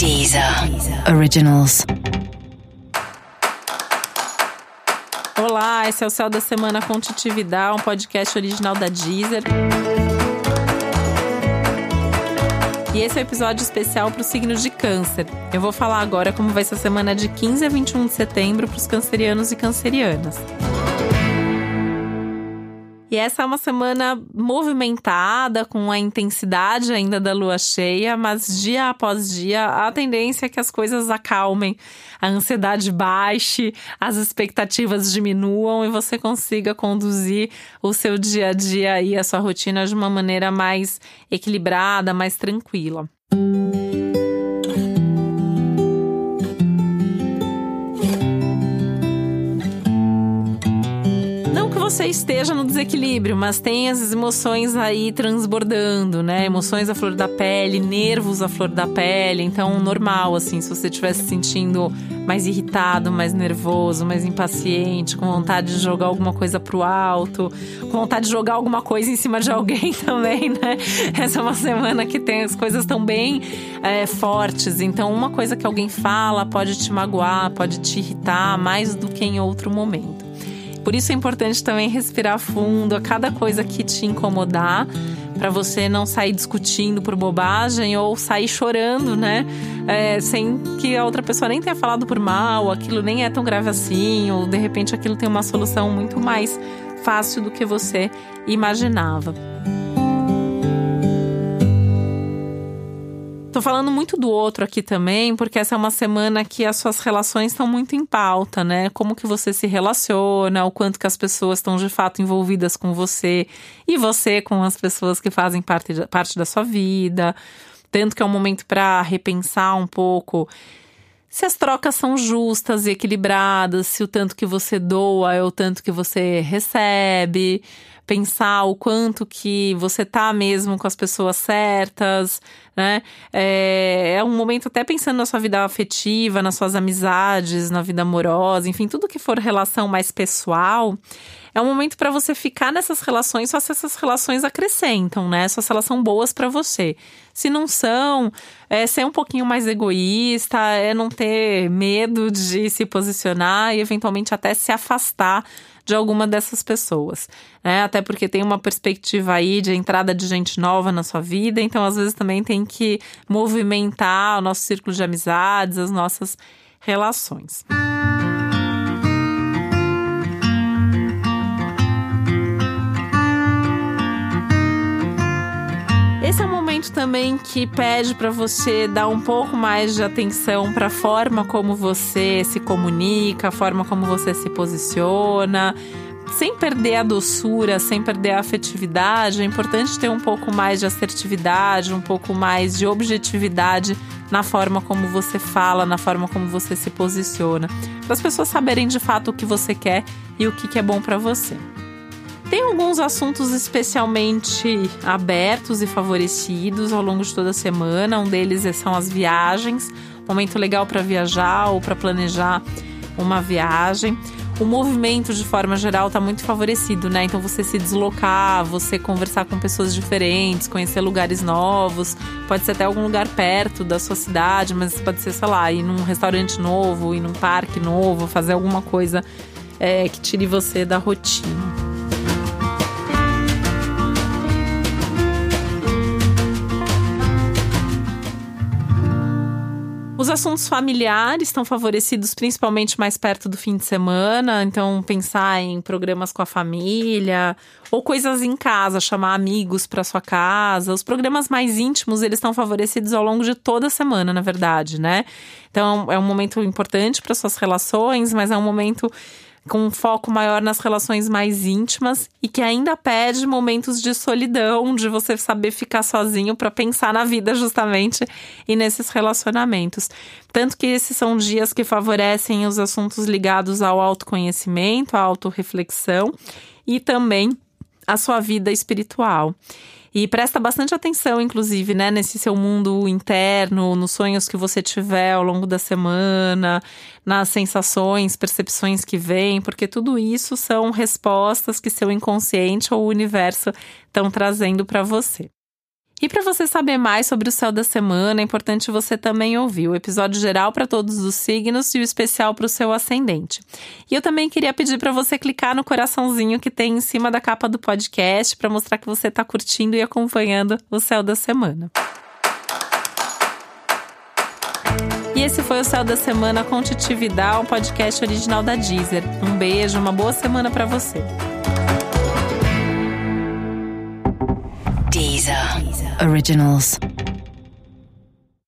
Deezer Originals. Olá, esse é o Céu da Semana com Titividade, um podcast original da Deezer. E esse é o um episódio especial para os signos de câncer. Eu vou falar agora como vai ser a semana de 15 a 21 de setembro para os cancerianos e cancerianas. E essa é uma semana movimentada, com a intensidade ainda da lua cheia, mas dia após dia a tendência é que as coisas acalmem, a ansiedade baixe, as expectativas diminuam e você consiga conduzir o seu dia a dia e a sua rotina de uma maneira mais equilibrada, mais tranquila. Você esteja no desequilíbrio, mas tem as emoções aí transbordando, né? Emoções à flor da pele, nervos à flor da pele. Então, normal, assim, se você estiver se sentindo mais irritado, mais nervoso, mais impaciente, com vontade de jogar alguma coisa pro alto, com vontade de jogar alguma coisa em cima de alguém também, né? Essa é uma semana que tem as coisas tão bem é, fortes. Então, uma coisa que alguém fala pode te magoar, pode te irritar mais do que em outro momento. Por isso é importante também respirar fundo a cada coisa que te incomodar, para você não sair discutindo por bobagem ou sair chorando, né? É, sem que a outra pessoa nem tenha falado por mal, aquilo nem é tão grave assim, ou de repente aquilo tem uma solução muito mais fácil do que você imaginava. Tô falando muito do outro aqui também, porque essa é uma semana que as suas relações estão muito em pauta, né? Como que você se relaciona, o quanto que as pessoas estão de fato envolvidas com você e você com as pessoas que fazem parte, parte da sua vida. Tanto que é um momento para repensar um pouco se as trocas são justas e equilibradas, se o tanto que você doa é o tanto que você recebe, pensar o quanto que você tá mesmo com as pessoas certas, né? É, é um momento até pensando na sua vida afetiva, nas suas amizades, na vida amorosa, enfim, tudo que for relação mais pessoal. É um momento para você ficar nessas relações só se essas relações acrescentam, né? Só se elas são boas para você. Se não são, é ser um pouquinho mais egoísta, é não ter medo de se posicionar e eventualmente até se afastar de alguma dessas pessoas, né? Até porque tem uma perspectiva aí de entrada de gente nova na sua vida, então às vezes também tem que movimentar o nosso círculo de amizades, as nossas relações. Esse também que pede para você dar um pouco mais de atenção para a forma como você se comunica, a forma como você se posiciona, sem perder a doçura, sem perder a afetividade, é importante ter um pouco mais de assertividade, um pouco mais de objetividade na forma como você fala, na forma como você se posiciona, para as pessoas saberem de fato o que você quer e o que é bom para você. Tem alguns assuntos especialmente abertos e favorecidos ao longo de toda a semana. Um deles são as viagens, momento legal para viajar ou para planejar uma viagem. O movimento, de forma geral, está muito favorecido, né? Então, você se deslocar, você conversar com pessoas diferentes, conhecer lugares novos. Pode ser até algum lugar perto da sua cidade, mas pode ser, sei lá, ir num restaurante novo, ir num parque novo, fazer alguma coisa é, que tire você da rotina. Os assuntos familiares estão favorecidos principalmente mais perto do fim de semana, então pensar em programas com a família ou coisas em casa, chamar amigos para sua casa. Os programas mais íntimos, eles estão favorecidos ao longo de toda a semana, na verdade, né? Então é um momento importante para suas relações, mas é um momento com um foco maior nas relações mais íntimas e que ainda pede momentos de solidão, de você saber ficar sozinho para pensar na vida justamente e nesses relacionamentos. Tanto que esses são dias que favorecem os assuntos ligados ao autoconhecimento, à autorreflexão e também a sua vida espiritual. E presta bastante atenção, inclusive, né, nesse seu mundo interno, nos sonhos que você tiver ao longo da semana, nas sensações, percepções que vêm, porque tudo isso são respostas que seu inconsciente ou o universo estão trazendo para você. E para você saber mais sobre o céu da semana, é importante você também ouvir o episódio geral para todos os signos e o especial para o seu ascendente. E eu também queria pedir para você clicar no coraçãozinho que tem em cima da capa do podcast para mostrar que você está curtindo e acompanhando o céu da semana. E esse foi o Céu da Semana com Titi Vidal, um podcast original da Deezer. Um beijo, uma boa semana para você. Originals.